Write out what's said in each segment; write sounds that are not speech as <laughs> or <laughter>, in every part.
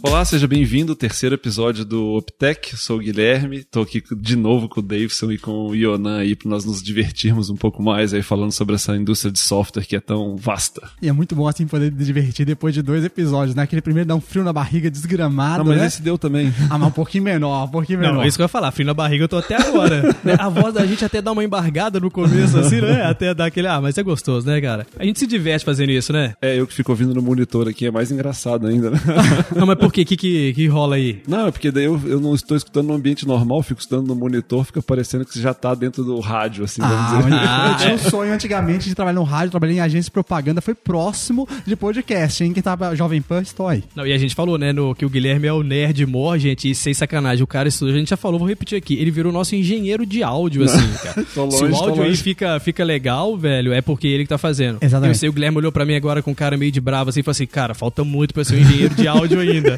Olá, seja bem-vindo ao terceiro episódio do Optech. Eu sou o Guilherme, estou aqui de novo com o Davidson e com o Ionan aí para nós nos divertirmos um pouco mais aí falando sobre essa indústria de software que é tão vasta. E é muito bom assim poder divertir depois de dois episódios, né? Aquele primeiro dá um frio na barriga desgramado, Não, mas né? esse deu também. Ah, mas um pouquinho menor, um pouquinho menor. Não, é isso que eu ia falar. Frio na barriga eu tô até agora. <laughs> né? A voz da gente até dá uma embargada no começo, assim, né? Até dar aquele, ah, mas é gostoso, né, cara? A gente se diverte fazendo isso, né? É, eu que fico ouvindo no monitor aqui, é mais engraçado ainda, né? <laughs> Não, mas por quê? O que, que, que rola aí? Não, é porque daí eu, eu não estou escutando no ambiente normal, fico escutando no monitor, fica parecendo que você já tá dentro do rádio, assim, vamos Ah, dizer. mas eu tinha um sonho antigamente de trabalhar no rádio, trabalhei em agência de propaganda, foi próximo de podcast, hein? Quem tava Jovem Pan, estou aí. Não, e a gente falou, né, no, que o Guilherme é o nerd mor, gente, e sem sacanagem, o cara estudou, a gente já falou, vou repetir aqui, ele virou nosso engenheiro de áudio, assim, cara. <laughs> Tô longe, Se o tô áudio aí fica, fica legal, velho, é porque ele que tá fazendo. Exatamente. Eu sei, o Guilherme olhou pra mim agora com cara meio de bravo, assim, e falou assim, cara, falta muito pra ser um engenheiro de áudio ainda.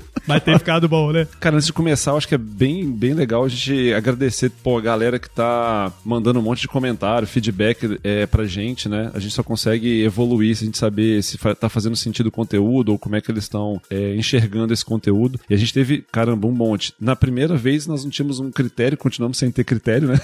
Mas tem ficado bom, né? Cara, antes de começar, eu acho que é bem, bem legal a gente agradecer pô, a galera que tá mandando um monte de comentário, feedback é, pra gente, né? A gente só consegue evoluir se a gente saber se tá fazendo sentido o conteúdo ou como é que eles estão é, enxergando esse conteúdo. E a gente teve, caramba, um monte. Na primeira vez nós não tínhamos um critério, continuamos sem ter critério, né?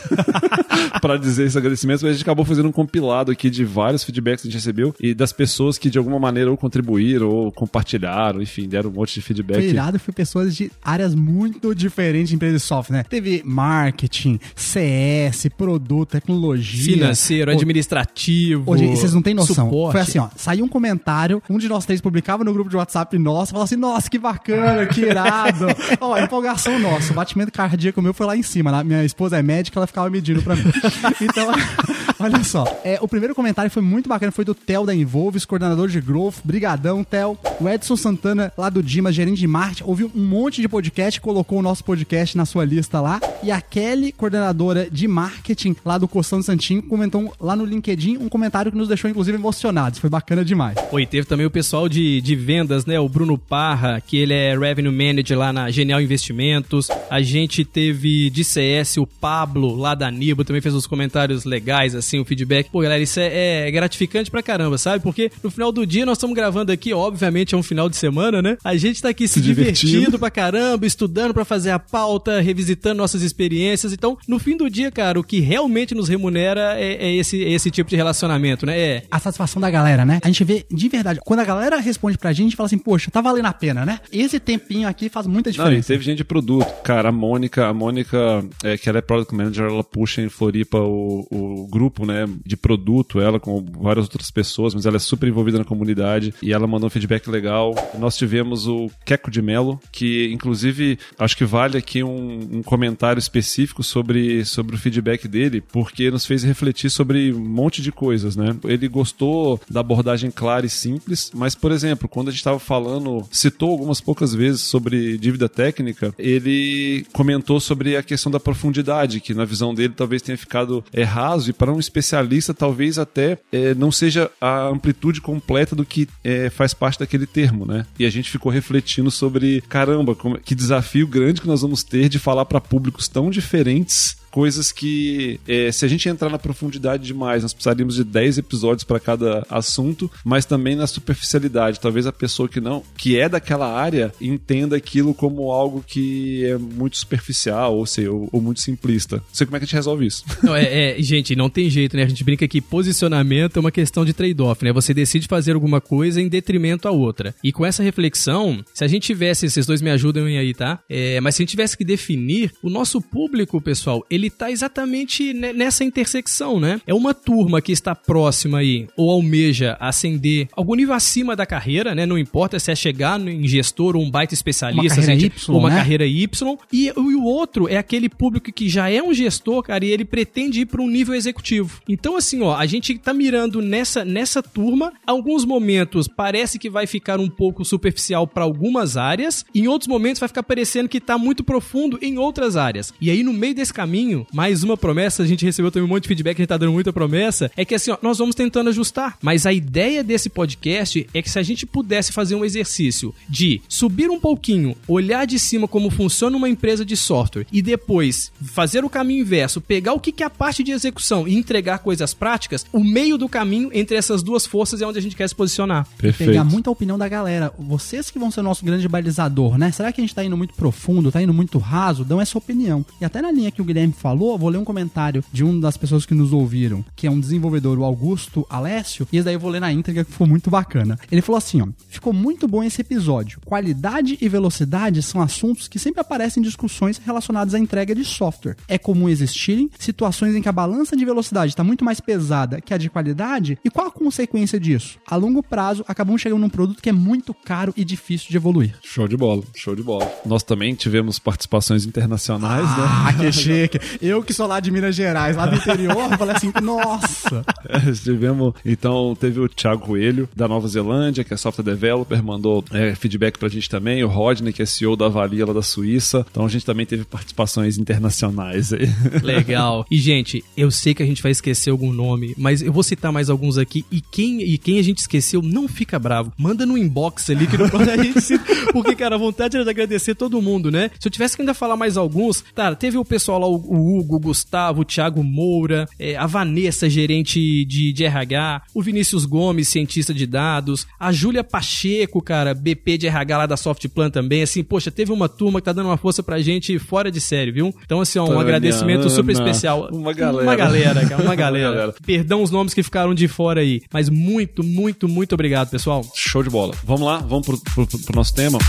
<laughs> pra dizer esse agradecimento, mas a gente acabou fazendo um compilado aqui de vários feedbacks que a gente recebeu e das pessoas que de alguma maneira ou contribuíram ou compartilharam, enfim, deram um monte de feedback. Foi irado, foi pessoas de áreas muito diferentes de empresas de software, né? Teve marketing, CS, produto, tecnologia. Financeiro, administrativo. Gente, vocês não têm noção. Suporte. Foi assim, ó. Saiu um comentário, um de nós três publicava no grupo de WhatsApp nosso, falava assim, nossa, que bacana, que irado. <laughs> ó, a empolgação nossa. O batimento cardíaco meu foi lá em cima. né? Minha esposa é médica, ela ficava medindo pra mim. <laughs> Então, <laughs> olha só. É, o primeiro comentário foi muito bacana, foi do Theo da Envolves, coordenador de Growth. Brigadão, Theo. O Edson Santana, lá do Dimas, gerente de marketing, ouviu um monte de podcast, colocou o nosso podcast na sua lista lá. E a Kelly, coordenadora de marketing lá do Costão do Santinho, comentou lá no LinkedIn um comentário que nos deixou, inclusive, emocionados. Foi bacana demais. Oi, teve também o pessoal de, de vendas, né? O Bruno Parra, que ele é Revenue Manager lá na Genial Investimentos. A gente teve de CS o Pablo, lá da Nibo, também fez uns comentários legais, assim, o feedback. Pô, galera, isso é, é gratificante pra caramba, sabe? Porque no final do dia nós estamos gravando aqui, obviamente é um final de semana, né? A gente tá aqui se, divertindo. Divertindo pra caramba, estudando pra fazer a pauta, revisitando nossas experiências. Então, no fim do dia, cara, o que realmente nos remunera é, é esse, é esse tipo de relacionamento, né? É, a satisfação da galera, né? A gente vê de verdade. Quando a galera responde pra gente, a gente fala assim, poxa, tá valendo a pena, né? Esse tempinho aqui faz muita Não, e diferença. teve gente de produto. Cara, a Mônica, a Mônica, é, que ela é Product Manager, ela puxa em Floripa o, o grupo, né, de produto, ela com várias outras pessoas, mas ela é super envolvida na comunidade e ela mandou um feedback legal. Nós tivemos o Queco de Melo, que inclusive acho que vale aqui um, um comentário específico sobre, sobre o feedback dele, porque nos fez refletir sobre um monte de coisas, né? Ele gostou da abordagem clara e simples, mas, por exemplo, quando a gente estava falando, citou algumas poucas vezes sobre dívida técnica, ele comentou sobre a questão da profundidade, que na visão dele talvez tenha ficado é, raso, e para um especialista talvez até é, não seja a amplitude completa do que é, faz parte daquele termo, né? E a gente ficou refletindo sobre, caramba, que desafio grande que nós vamos ter de falar para públicos tão diferentes coisas que, é, se a gente entrar na profundidade demais, nós precisaríamos de 10 episódios para cada assunto, mas também na superficialidade. Talvez a pessoa que não, que é daquela área, entenda aquilo como algo que é muito superficial, ou, sei, ou, ou muito simplista. Não sei como é que a gente resolve isso. <laughs> Não, é, é, gente, não tem jeito, né? A gente brinca que posicionamento é uma questão de trade-off, né? Você decide fazer alguma coisa em detrimento à outra. E com essa reflexão, se a gente tivesse, vocês dois me ajudam aí, tá? É, mas se a gente tivesse que definir, o nosso público, pessoal, ele tá exatamente ne- nessa intersecção, né? É uma turma que está próxima aí, ou almeja ascender algum nível acima da carreira, né? Não importa se é chegar no- em gestor ou um baita especialista, Uma carreira é- Y, ou uma né? carreira Y. E, e o outro é aquele público que já é um gestor, cara, e ele pretende ir para um nível executivo. Então, assim, ó, a gente tá mirando nessa, nessa turma. Alguns momentos parece que vai ficar um pouco superficial para algumas áreas, em outros momentos vai ficar parecendo que tá muito profundo em outras áreas. E aí, no meio desse caminho, caminho, mais uma promessa, a gente recebeu também um monte de feedback, a gente tá dando muita promessa, é que assim, ó, nós vamos tentando ajustar. Mas a ideia desse podcast é que se a gente pudesse fazer um exercício de subir um pouquinho, olhar de cima como funciona uma empresa de software e depois fazer o caminho inverso, pegar o que é a parte de execução e entregar coisas práticas, o meio do caminho entre essas duas forças é onde a gente quer se posicionar. Perfeito. Pegar muita opinião da galera. Vocês que vão ser o nosso grande balizador, né? Será que a gente tá indo muito profundo, tá indo muito raso? Dão essa opinião. E até na linha que o Guilherme falou, vou ler um comentário de uma das pessoas que nos ouviram, que é um desenvolvedor, o Augusto Alessio, e esse daí eu vou ler na íntegra que ficou muito bacana. Ele falou assim, ó, ficou muito bom esse episódio. Qualidade e velocidade são assuntos que sempre aparecem em discussões relacionadas à entrega de software. É comum existirem situações em que a balança de velocidade está muito mais pesada que a de qualidade, e qual a consequência disso? A longo prazo, acabamos chegando num produto que é muito caro e difícil de evoluir. Show de bola, show de bola. Nós também tivemos participações internacionais, né? Ah, que <laughs> chique. Eu que sou lá de Minas Gerais, lá do interior, falei assim, nossa. É, tivemos, então, teve o Thiago Coelho, da Nova Zelândia, que é software developer, mandou é, feedback pra gente também. O Rodney, que é CEO da Avalia lá da Suíça. Então a gente também teve participações internacionais aí. Legal. <laughs> E, gente, eu sei que a gente vai esquecer algum nome, mas eu vou citar mais alguns aqui. E quem, e quem a gente esqueceu, não fica bravo. Manda no inbox ali que não pode a gente cita. Porque, cara, a vontade era de agradecer todo mundo, né? Se eu tivesse que ainda falar mais alguns, cara, teve o pessoal lá, o Hugo, o Gustavo, o Thiago Moura, é, a Vanessa, gerente de, de RH, o Vinícius Gomes, cientista de dados, a Júlia Pacheco, cara, BP de RH lá da Softplan também. Assim, poxa, teve uma turma que tá dando uma força pra gente fora de série, viu? Então, assim, ó, um Tânia, agradecimento super Ana, especial. uma galera. Uma galera, cara, <laughs> uma galera. galera. Perdão os nomes que ficaram de fora aí. Mas muito, muito, muito obrigado, pessoal. Show de bola. Vamos lá, vamos pro, pro, pro nosso tema.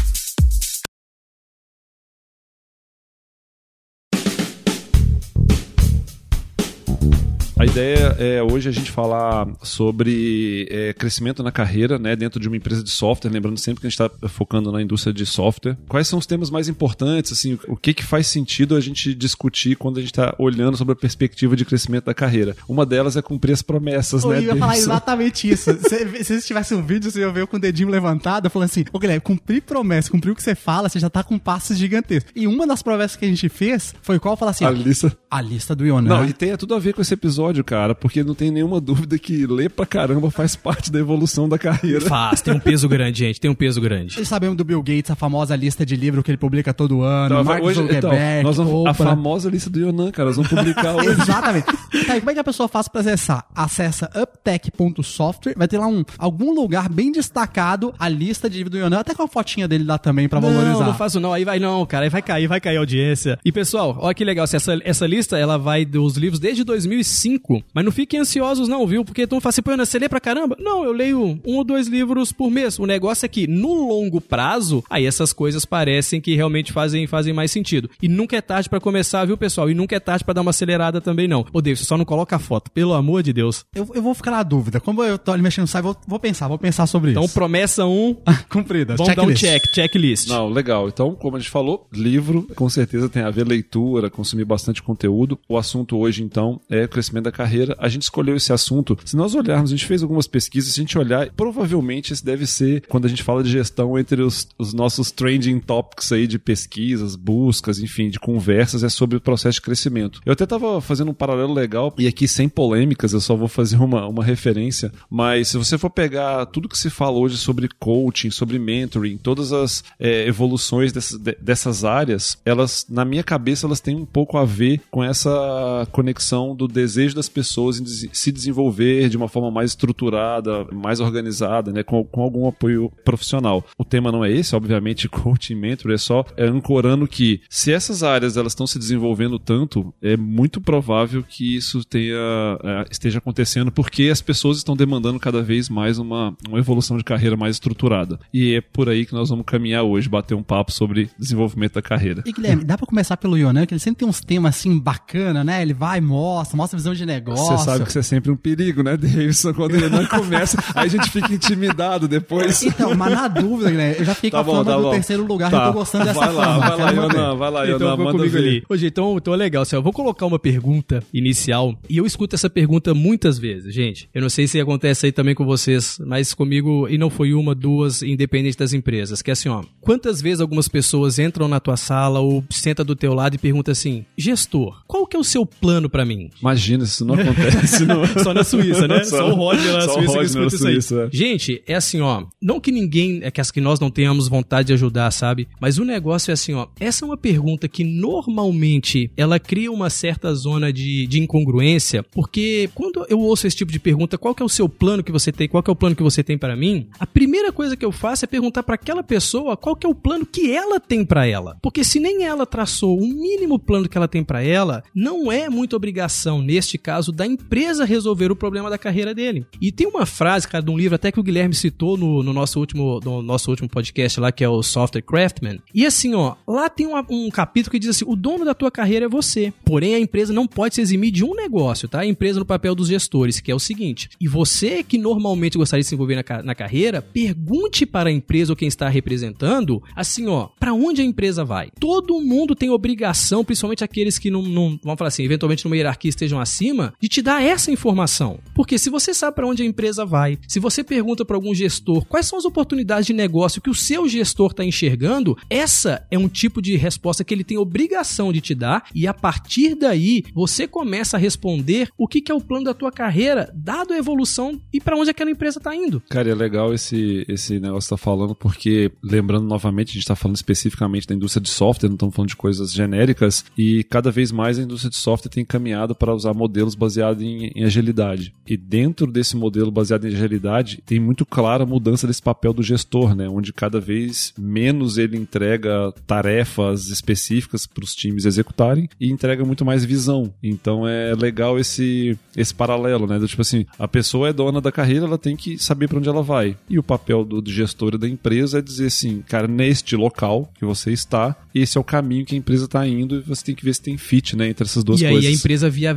A ideia é hoje a gente falar sobre é, crescimento na carreira, né, dentro de uma empresa de software, lembrando sempre que a gente está focando na indústria de software. Quais são os temas mais importantes, assim, o que que faz sentido a gente discutir quando a gente está olhando sobre a perspectiva de crescimento da carreira? Uma delas é cumprir as promessas, Eu né? ia falar exatamente isso. <laughs> Se, se vocês tivessem um vídeo, você ia ver eu com o dedinho levantado, falando assim, ô Guilherme, cumprir promessa, cumprir o que você fala, você já tá com passos gigantescos. E uma das promessas que a gente fez foi qual? Falar assim, A lista. a lista do Ionan. Não, e tem tudo a ver com esse episódio, cara, porque não tem nenhuma dúvida que ler pra caramba faz parte da evolução da carreira. Faz, tem um peso grande, gente, tem um peso grande. Vocês sabem do Bill Gates, a famosa lista de livro que ele publica todo ano, Então, Mark hoje, então, Zuckerberg, nós vamos, a famosa lista do Yonan, cara, nós vamos publicar <laughs> hoje. Exatamente. Tá, e como é que a pessoa faz pra acessar? Acessa uptech.software, vai ter lá um algum lugar bem destacado a lista de livro do Yonan, até com a fotinha dele lá também pra valorizar. Não, não faço não, aí vai não, cara, aí vai cair, vai cair a audiência. E pessoal, olha que legal, essa, essa lista, ela vai dos livros desde 2005, mas não fiquem ansiosos não, viu? Porque tu fala assim, pô, Ana, você lê pra caramba? Não, eu leio um ou dois livros por mês. O negócio é que, no longo prazo, aí essas coisas parecem que realmente fazem, fazem mais sentido. E nunca é tarde pra começar, viu, pessoal? E nunca é tarde pra dar uma acelerada também, não. Ô, David, só não coloca a foto, pelo amor de Deus. Eu, eu vou ficar na dúvida. Como eu tô ali mexendo no site, vou, vou pensar, vou pensar sobre Então, isso. promessa um, <laughs> Cumprida. vamos dar um checklist. check, checklist. Não, legal. Então, como a gente falou, livro com certeza tem a ver leitura, consumir bastante conteúdo. O assunto hoje, então, é o crescimento da carreira. A gente escolheu esse assunto. Se nós olharmos, a gente fez algumas pesquisas, se a gente olhar, provavelmente esse deve ser quando a gente fala de gestão entre os, os nossos trending topics aí de pesquisas, buscas, enfim, de conversas, é sobre o processo de crescimento. Eu até tava fazendo um paralelo legal, e aqui sem polêmicas, eu só vou fazer uma, uma referência, mas se você for pegar tudo que se fala hoje sobre coaching, sobre mentoring, todas as é, evoluções dessas, de- dessas áreas, elas, na minha cabeça, elas têm um pouco a ver com essa conexão do desejo das pessoas em se desenvolver de uma forma mais estruturada, mais organizada, né, com, com algum apoio profissional. O tema não é esse, obviamente, <laughs> coaching, mentoring, é só é, ancorando que se essas áreas elas estão se desenvolvendo tanto, é muito provável que isso tenha, é, esteja acontecendo porque as pessoas estão demandando cada vez mais uma, uma evolução de carreira mais estruturada. E é por aí que nós vamos caminhar hoje, bater um papo sobre desenvolvimento da carreira. E Guilherme, dá pra começar pelo Yonan, que ele sempre tem uns temas assim bacana, né? Ele vai, mostra, mostra a visão de negócio. Você sabe que você é sempre um perigo, né, Davidson? Quando ele não começa, aí a gente fica intimidado depois. Então, mas na dúvida, né? Eu já fiquei Tá com a bom, fama tá do bom. terceiro lugar Tá. eu tô gostando dessa Vai lá, fama. vai lá. Yonan, vai lá, Então, Yonan, vou manda comigo ver. ali. Ô, gente, então, então é legal, assim, eu vou colocar uma pergunta inicial, e eu escuto essa pergunta muitas vezes, gente. Eu não sei se acontece aí também com vocês, mas comigo, e não foi uma, duas, independente das empresas, que é assim, ó, quantas vezes algumas pessoas entram na tua sala ou senta do teu lado e perguntam assim, gestor, qual que é o seu plano pra mim? Imagina, se isso não acontece. Não... <laughs> Só na Suíça, né? Só, o Roger lá na só Suíça que Roger escuta na isso aí. Suíça, é. Gente, é assim, ó. Não que ninguém, é que, as- que nós não tenhamos vontade de ajudar, sabe? Mas o negócio é assim, ó. Essa é uma pergunta que normalmente ela cria uma certa zona de, de incongruência, porque quando eu ouço esse tipo de pergunta, qual que é o seu plano que você tem, qual que é o plano que você tem para mim? A primeira coisa que eu faço é perguntar para aquela pessoa qual que é o plano que ela tem para ela. Porque se nem ela traçou o mínimo plano que ela tem para ela, não é muita obrigação, neste caso, da empresa resolver o problema da carreira dele. E tem uma frase, cara, de um livro até que o Guilherme citou no, no nosso, último, no nosso último podcast lá, que é o Software Craftman. E assim, ó, lá tem uma- um capítulo que diz assim: o dono da tua carreira é você. Porém, a empresa não pode se eximir de um negócio, tá? A empresa no papel dos gestores, que é o seguinte: e você que normalmente gostaria de se envolver na, na carreira, pergunte para a empresa ou quem está representando, assim, ó, para onde a empresa vai? Todo mundo tem obrigação, principalmente aqueles que não, não vamos falar assim, eventualmente numa hierarquia estejam acima, de te dar essa informação. Porque se você sabe para onde a empresa vai, se você pergunta para algum gestor quais são as oportunidades de negócio que o seu gestor está enxergando, essa é um tipo de resposta que ele tem obrigação de te dar e a partir daí você começa a responder o que, que é o plano da tua carreira, dado a evolução e para onde aquela empresa está indo. Cara, é legal esse, esse negócio que tá falando, porque, lembrando novamente, a gente tá falando especificamente da indústria de software, não estamos falando de coisas genéricas, e cada vez mais a indústria de software tem caminhado para usar modelos baseados em, em agilidade. E dentro desse modelo baseado em agilidade, tem muito clara a mudança desse papel do gestor, né? Onde cada vez menos ele entrega tarefas específicas para os times executarem e entrega muito mais visão. Então é legal esse, esse paralelo, né? Do tipo assim, a pessoa é dona da carreira, ela tem que saber para onde ela vai. E o papel do, do gestor e da empresa é dizer assim, cara, neste local que você está, esse é o caminho que a empresa está indo e você tem que ver se tem fit, né, entre essas duas e coisas. aí a empresa via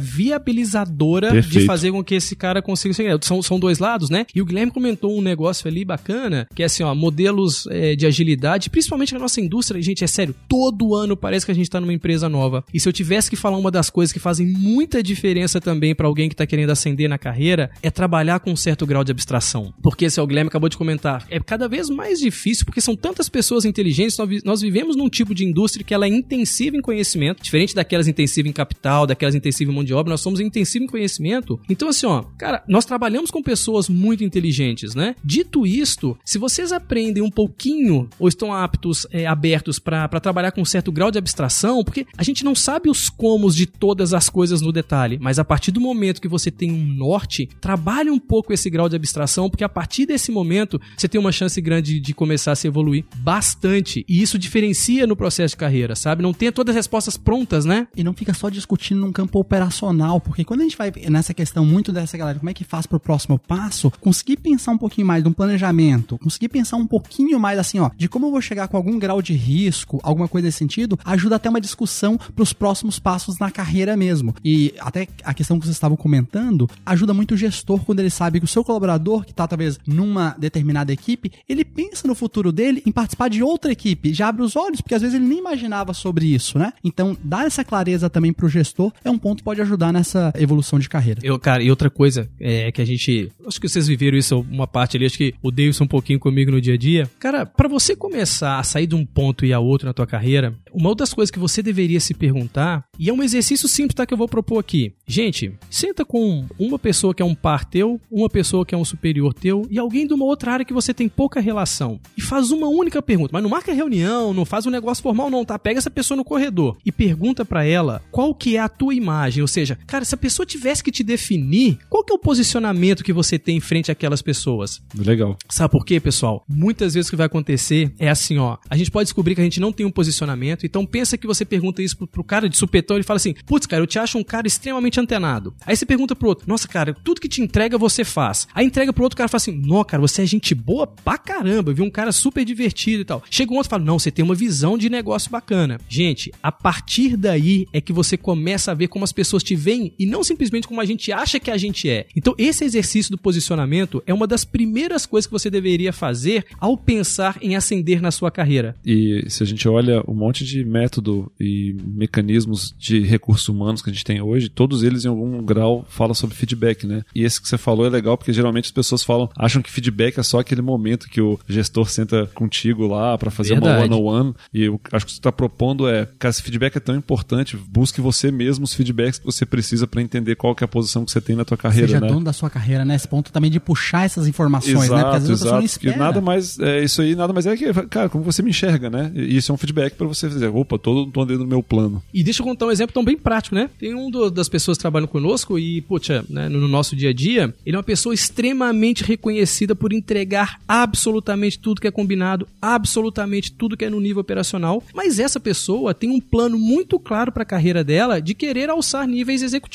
viabilizadora de Perfeito. fazer com que esse cara consiga seguir. São, são dois lados, né? E o Guilherme comentou um negócio ali bacana, que é assim, ó, modelos é, de agilidade, principalmente na nossa indústria, gente, é sério, todo ano parece que a gente tá numa empresa nova. E se eu tivesse que falar uma das coisas que fazem muita diferença também para alguém que tá querendo ascender na carreira, é trabalhar com um certo grau de abstração. Porque, esse o Guilherme acabou de comentar, é cada vez mais difícil, porque são tantas pessoas inteligentes, nós vivemos num tipo de indústria que ela é intensiva em conhecimento, diferente daquelas intensivas em capital, daquelas intensivas em mão de obra, nós somos intensivos em conhecimento. Então, assim, ó, cara, nós trabalhamos com pessoas muito inteligentes, né? Dito isto, se vocês aprendem um pouquinho ou estão aptos, é, abertos para trabalhar com um certo grau de abstração, porque a gente não sabe os comos de todas as coisas no detalhe, mas a partir do momento que você tem um norte, trabalhe um pouco esse grau de abstração, porque a partir desse momento você tem uma chance grande de começar a se evoluir bastante. E isso diferencia no processo de carreira, sabe? Não tenha todas as respostas prontas, né? E não fica só discutindo num campo operacional, porque quando a gente vai nessa questão muito dessa galera, como é que faz pro próximo passo, conseguir pensar um pouquinho mais de um planejamento, conseguir pensar um pouquinho mais assim, ó, de como eu vou chegar com algum grau de risco, alguma coisa nesse sentido, ajuda até uma discussão pros próximos passos na carreira mesmo. E até a questão que vocês estavam comentando, ajuda muito o gestor quando ele sabe que o seu colaborador, que tá talvez numa determinada equipe, ele pensa no futuro dele em participar de outra equipe, já abre os olhos, porque às vezes ele nem imaginava sobre isso, né? Então, dar essa clareza também pro gestor é um ponto que pode ajudar nessa evolução de carreira. Eu, cara, e outra coisa é que a gente. Acho que vocês viveram isso uma parte ali, acho que o Davidson um pouquinho comigo no dia a dia. Cara, pra você começar a sair de um ponto e a outro na tua carreira, uma outras coisas que você deveria se perguntar, e é um exercício simples, tá? Que eu vou propor aqui. Gente, senta com uma pessoa que é um par teu, uma pessoa que é um superior teu, e alguém de uma outra área que você tem pouca relação. E faz uma única pergunta. Mas não marca reunião, não faz um negócio formal, não, tá? Pega essa pessoa no corredor e pergunta pra ela qual que é a tua imagem. Ou seja, cara, se a pessoa tivesse que te definir, qual que é o posicionamento que você tem em frente àquelas pessoas? Legal. Sabe por quê, pessoal? Muitas vezes o que vai acontecer é assim, ó. A gente pode descobrir que a gente não tem um posicionamento, então pensa que você pergunta isso pro, pro cara de supetão, ele fala assim: putz, cara, eu te acho um cara extremamente antenado. Aí você pergunta pro outro: nossa, cara, tudo que te entrega você faz. Aí entrega pro outro cara e fala assim: não, cara, você é gente boa pra caramba, eu vi um cara super divertido e tal. Chega um outro e fala: não, você tem uma visão de negócio bacana. Gente, a partir daí é que você começa a ver como as pessoas te veem e não simplesmente como a gente acha que a gente é. Então, esse exercício do posicionamento é uma das primeiras coisas que você deveria fazer ao pensar em ascender na sua carreira. E se a gente olha um monte de método e mecanismos de recursos humanos que a gente tem hoje, todos eles em algum grau falam sobre feedback, né? E esse que você falou é legal porque geralmente as pessoas falam, acham que feedback é só aquele momento que o gestor senta contigo lá para fazer Verdade. uma one-on-one. E eu acho que você está propondo é, cara, esse feedback é tão importante, busque você mesmo os feedbacks que você precisa para entender qual que é a posição que você tem na tua carreira, Seja né? dono da sua carreira, né? Esse ponto também de puxar essas informações, né? Porque às Exato, vezes a pessoa não exato. Espera. nada mais, é, isso aí nada mais é que, cara, como você me enxerga, né? E isso é um feedback para você dizer, opa, tô, tô dentro do meu plano. E deixa eu contar um exemplo tão bem prático, né? Tem um do- das pessoas que trabalham conosco e, poxa, né, no nosso dia a dia, ele é uma pessoa extremamente reconhecida por entregar absolutamente tudo que é combinado, absolutamente tudo que é no nível operacional, mas essa pessoa tem um plano muito claro para a carreira dela de querer alçar níveis executivos.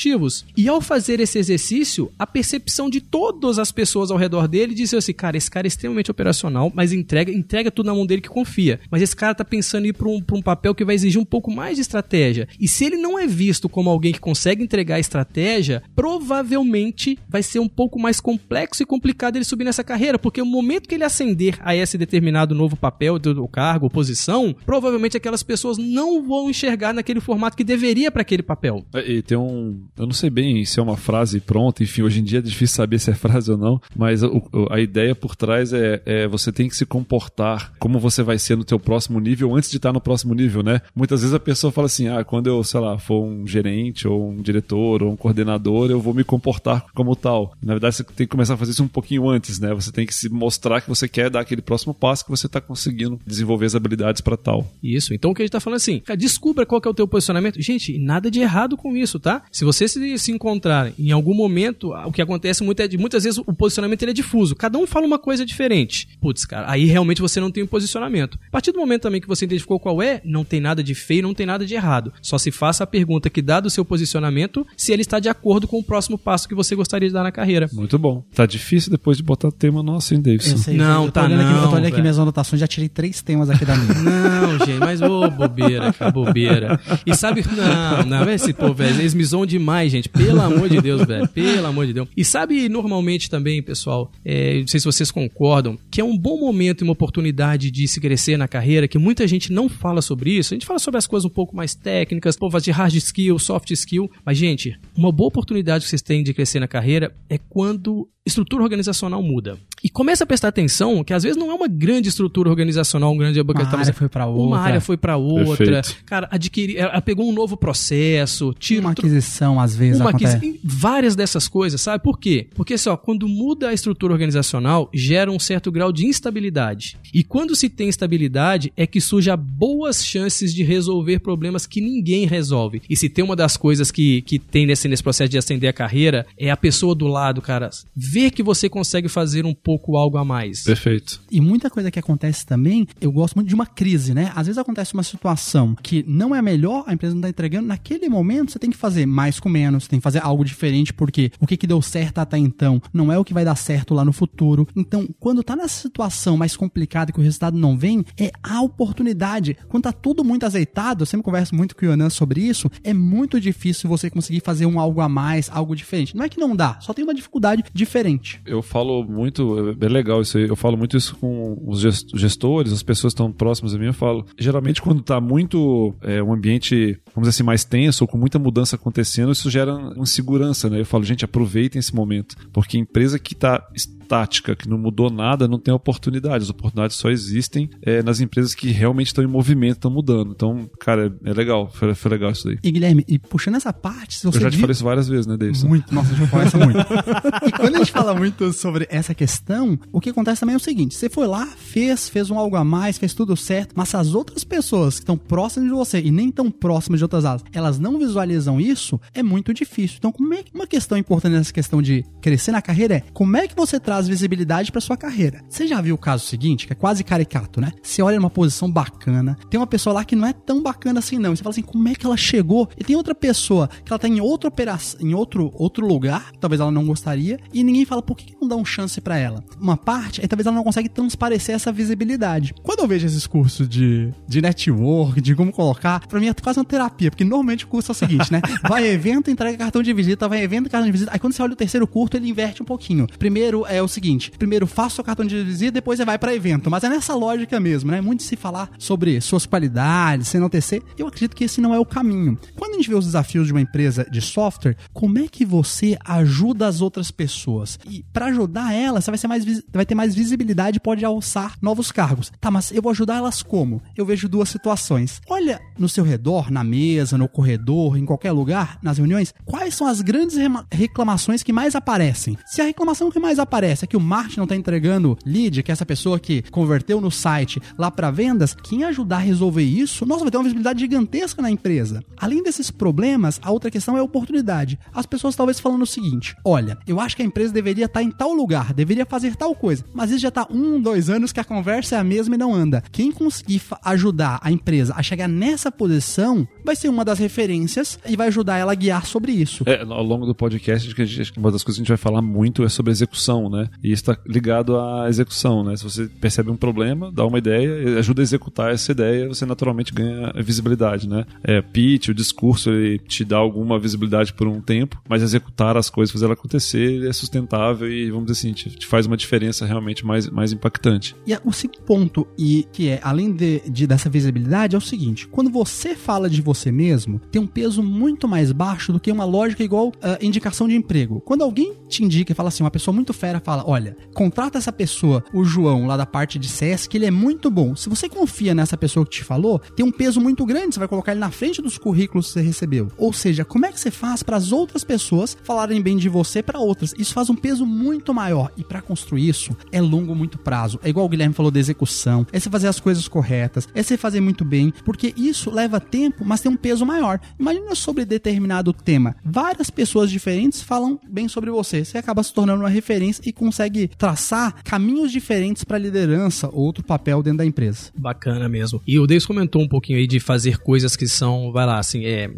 E ao fazer esse exercício, a percepção de todas as pessoas ao redor dele diz assim, cara, esse cara é extremamente operacional, mas entrega, entrega tudo na mão dele que confia. Mas esse cara tá pensando em ir para um, pra um papel que vai exigir um pouco mais de estratégia. E se ele não é visto como alguém que consegue entregar estratégia, provavelmente vai ser um pouco mais complexo e complicado ele subir nessa carreira, porque o momento que ele ascender a esse determinado novo papel, do, do cargo, posição, provavelmente aquelas pessoas não vão enxergar naquele formato que deveria para aquele papel. É, E tem um. Eu não sei bem se é uma frase pronta, enfim, hoje em dia é difícil saber se é frase ou não, mas o- a ideia por trás é, é você tem que se comportar como você vai ser no teu próximo nível antes de estar no próximo nível, né? Muitas vezes a pessoa fala assim: ah, quando eu, sei lá, for um gerente ou um diretor ou um coordenador, eu vou me comportar como tal. Na verdade, você tem que começar a fazer isso um pouquinho antes, né? Você tem que se mostrar que você quer dar aquele próximo passo que você está conseguindo desenvolver as habilidades para tal. Isso. Então o que a gente tá falando é assim, descubra qual é o teu posicionamento. Gente, nada de errado com isso, tá? Se você se, se encontrar em algum momento, o que acontece muito é de muitas vezes o posicionamento ele é difuso. Cada um fala uma coisa diferente. Putz, cara, aí realmente você não tem um posicionamento. A partir do momento também que você identificou qual é, não tem nada de feio, não tem nada de errado. Só se faça a pergunta que dá do seu posicionamento se ele está de acordo com o próximo passo que você gostaria de dar na carreira. Muito bom. Tá difícil depois de botar tema nosso, hein, Davidson? Sei, Não, eu tô tá olhando aqui, Eu não, tô olhando aqui minhas anotações, já tirei três temas aqui da minha. <laughs> Não, gente, mas ô bobeira, cara, bobeira. E sabe, não, não, esse povo, velho, eles me zoam demais, gente. Pelo amor de Deus, velho. Pelo amor de Deus. E sabe, normalmente também, pessoal, é, não sei se vocês concordam, que é um bom momento e uma oportunidade de se crescer na carreira, que muita gente não fala sobre isso. A gente fala sobre as coisas um pouco mais técnicas, pô, de hard skill, soft skill. Mas, gente, uma boa oportunidade que vocês têm de crescer na carreira é quando estrutura organizacional muda. E começa a prestar atenção que às vezes não é uma grande estrutura organizacional, um grande Uma área foi pra outra. uma área foi pra outra. Perfeito. Cara, adquirir, ela pegou um novo processo, tira Uma aquisição, às vezes, uma acontece. aquisi- várias dessas coisas, sabe por quê? Porque só quando muda a estrutura organizacional, gera um certo grau de instabilidade. E quando se tem estabilidade, é que surge boas chances de resolver problemas que ninguém resolve. E se tem uma das coisas que, que tem nesse, nesse processo de ascender a carreira, é a pessoa do lado, cara, ver que você consegue fazer um pouco algo a mais. Perfeito. E muita coisa que acontece também, eu gosto muito de uma crise, né? Às vezes acontece uma situação que não é a melhor, a empresa não tá entregando. Naquele momento, você tem que fazer mais com menos, você tem que fazer algo diferente, porque o que, que deu certo até então não é o que vai dar certo lá no futuro. Então, quando tá nessa situação mais complicada que o resultado não vem, é a oportunidade. Quando tá tudo muito azeitado, eu sempre converso muito com o Yonan sobre isso, é muito difícil você conseguir fazer um algo a mais, algo diferente. Não é que não dá, só tem uma dificuldade diferente. Eu falo muito, é é legal isso aí, eu falo muito isso com os ges- gestores, as pessoas que estão próximas a mim, eu falo, geralmente quando tá muito, é, um ambiente, vamos dizer assim, mais tenso, ou com muita mudança acontecendo, isso gera insegurança, né? Eu falo, gente, aproveitem esse momento, porque empresa que tá estática, que não mudou nada, não tem oportunidade, as oportunidades só existem é, nas empresas que realmente estão em movimento, estão mudando, então, cara, é, é legal, foi, foi legal isso aí. E Guilherme, e puxando essa parte, se você Eu já te viu- falei isso várias vezes, né, Davidson? Muito, nossa, a gente conversa muito. <laughs> e quando a gente fala muito sobre essa questão, o que acontece também é o seguinte: você foi lá, fez, fez um algo a mais, fez tudo certo, mas se as outras pessoas que estão próximas de você e nem tão próximas de outras áreas, elas não visualizam isso, é muito difícil. Então, como é que uma questão importante nessa questão de crescer na carreira é como é que você traz traz visibilidade para sua carreira. Você já viu o caso seguinte, que é quase caricato, né? Você olha numa posição bacana, tem uma pessoa lá que não é tão bacana assim não. E você fala assim, como é que ela chegou? E tem outra pessoa que ela tá em outra operação, em outro outro lugar, talvez ela não gostaria, e ninguém fala por que não dá um chance para ela. Uma parte é talvez ela não consegue transparecer essa visibilidade. Quando eu vejo esses cursos de, de network, de como colocar, para mim é quase uma terapia, porque normalmente o curso é o seguinte, né? <laughs> Vai evento, entrega cartão de visita, vai evento, cartão de visita. Aí quando você olha o terceiro curso, ele inverte um pouquinho. Primeiro é o seguinte: primeiro faça o cartão de visita, depois você vai para evento. Mas é nessa lógica mesmo, né? Muito se falar sobre suas qualidades, sem enaltecer. Eu acredito que esse não é o caminho. Quando a gente vê os desafios de uma empresa de software, como é que você ajuda as outras pessoas? E para ajudar elas, você vai, ser mais, vai ter mais visibilidade e pode alçar novos cargos. Tá, mas eu vou ajudar elas como? Eu vejo duas situações. Olha no seu redor, na mesa, no corredor, em qualquer lugar, nas reuniões, quais são as grandes reclamações que mais aparecem? Se a reclamação que mais aparece é que o marketing não está entregando lead, que é essa pessoa que converteu no site lá para vendas, quem ajudar a resolver isso, nossa, vai ter uma visibilidade gigantesca na empresa. Além desses problemas, a outra questão é a oportunidade. As pessoas talvez falando o seguinte: olha, eu acho que a empresa deveria estar tá em tal lugar, deveria fazer tal coisa, mas isso já está um, dois anos que a conversa é a mesma e não anda. Quem conseguir ajudar a empresa a chegar nessa posição vai ser uma das referências e vai ajudar ela a guiar sobre isso. É, ao longo do podcast, que gente, uma das coisas que a gente vai falar muito é sobre execução, E isso está ligado à execução, né? Se você percebe um problema, dá uma ideia, ajuda a executar essa ideia, você naturalmente ganha visibilidade, né? É, pitch, o discurso, ele te dá alguma visibilidade por um tempo, mas executar as coisas, fazer ela acontecer, é sustentável e, vamos dizer assim, te, te faz uma diferença realmente mais, mais impactante. E o segundo ponto, e que é, além de, de, dessa visibilidade, é o seguinte: quando você fala de você mesmo, tem um peso muito mais baixo do que uma lógica igual uh, indicação de emprego. Quando alguém te indica e fala assim, uma pessoa muito fera fala: olha, contrata essa pessoa, o João, lá da parte de CS, que ele é muito bom. Se você confia nessa pessoa que te falou, tem um peso muito grande, você vai colocar ele na frente dos currículos que você recebeu. Ou seja, como é que você faz para as outras pessoas falarem bem de você para outras? Isso faz um peso muito maior. E para construir isso, é longo, muito prazo. É igual o Guilherme falou da execução, é você fazer as coisas corretas, é você fazer muito bem, porque isso leva tempo, mas tem um peso maior. Imagina sobre determinado tema. Várias pessoas diferentes falam bem sobre você. Você acaba se tornando uma referência e consegue traçar caminhos diferentes para liderança ou outro papel dentro da empresa. Bacana mesmo. E o Deus comentou um pouquinho aí de fazer coisas que são, vai lá, assim, é,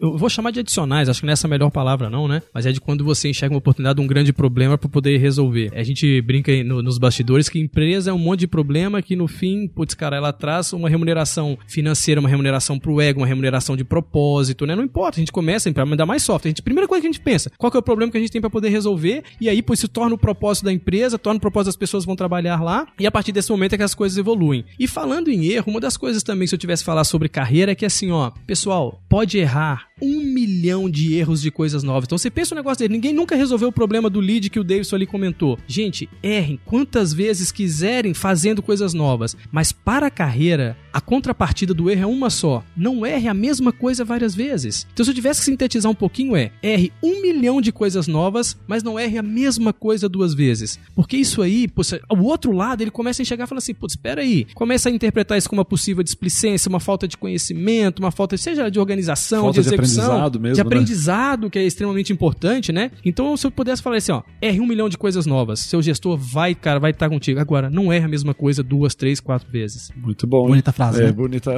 eu vou chamar de adicionais, acho que não é essa a melhor palavra não, né? Mas é de quando você enxerga uma oportunidade, um grande problema para poder resolver. A gente brinca no, nos bastidores que empresa é um monte de problema que no fim, putz, cara, ela traz uma remuneração financeira, uma remuneração pro ego, uma remuneração de propósito, né? Não importa, a gente começa a mandar mais software. A gente, primeira coisa que a gente pensa, qual que é o problema que a gente tem para poder resolver? E aí, pois, se torna o propósito da empresa, torna o propósito das pessoas que vão trabalhar lá, e a partir desse momento é que as coisas evoluem. E falando em erro, uma das coisas também, se eu tivesse falar sobre carreira, é que assim, ó, pessoal, pode errar um milhão de erros de coisas novas. Então você pensa um negócio dele, ninguém nunca resolveu o problema do lead que o Davidson ali comentou. Gente, errem quantas vezes quiserem fazendo coisas novas, mas para a carreira, a contrapartida do erro é uma só. Não erre a mesma coisa várias vezes. Então se eu tivesse que sintetizar um pouquinho é, erre um milhão de coisas novas, mas não erre a mesma coisa duas vezes. Porque isso aí, o outro lado, ele começa a enxergar e fala assim, putz, espera aí. Começa a interpretar isso como uma possível displicência, uma falta de conhecimento, uma falta, seja de organização, falta de execução aprendizado mesmo, de aprendizado, né? que é extremamente importante, né? Então, se eu pudesse falar assim, ó, erre um milhão de coisas novas, seu gestor vai, cara, vai estar contigo. Agora, não erre a mesma coisa duas, três, quatro vezes. Muito bom. Bonita frase. É, né? bonita.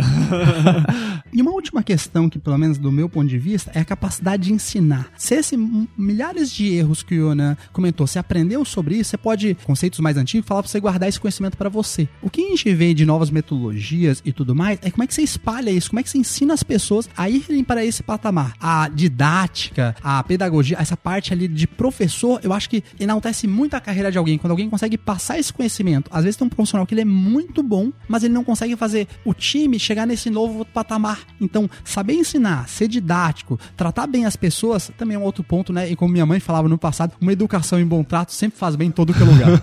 <laughs> e uma última questão que, pelo menos do meu ponto de vista, é a capacidade de ensinar. Se esse milhares de erros que o Yonan comentou, você aprendeu sobre isso, você pode, conceitos mais antigos, falar pra você guardar esse conhecimento para você. O que a gente vê de novas metodologias e tudo mais é como é que você espalha isso, como é que você ensina as pessoas a irem para esse patamar. A didática, a pedagogia, essa parte ali de professor, eu acho que enaltece muito a carreira de alguém. Quando alguém consegue passar esse conhecimento, às vezes tem um profissional que ele é muito bom, mas ele não consegue fazer o time chegar nesse novo patamar. Então, saber ensinar, ser didático, tratar bem as pessoas, também é um outro ponto, né? E como minha mãe falava no passado, uma educação em bom trato sempre faz bem em todo que é lugar.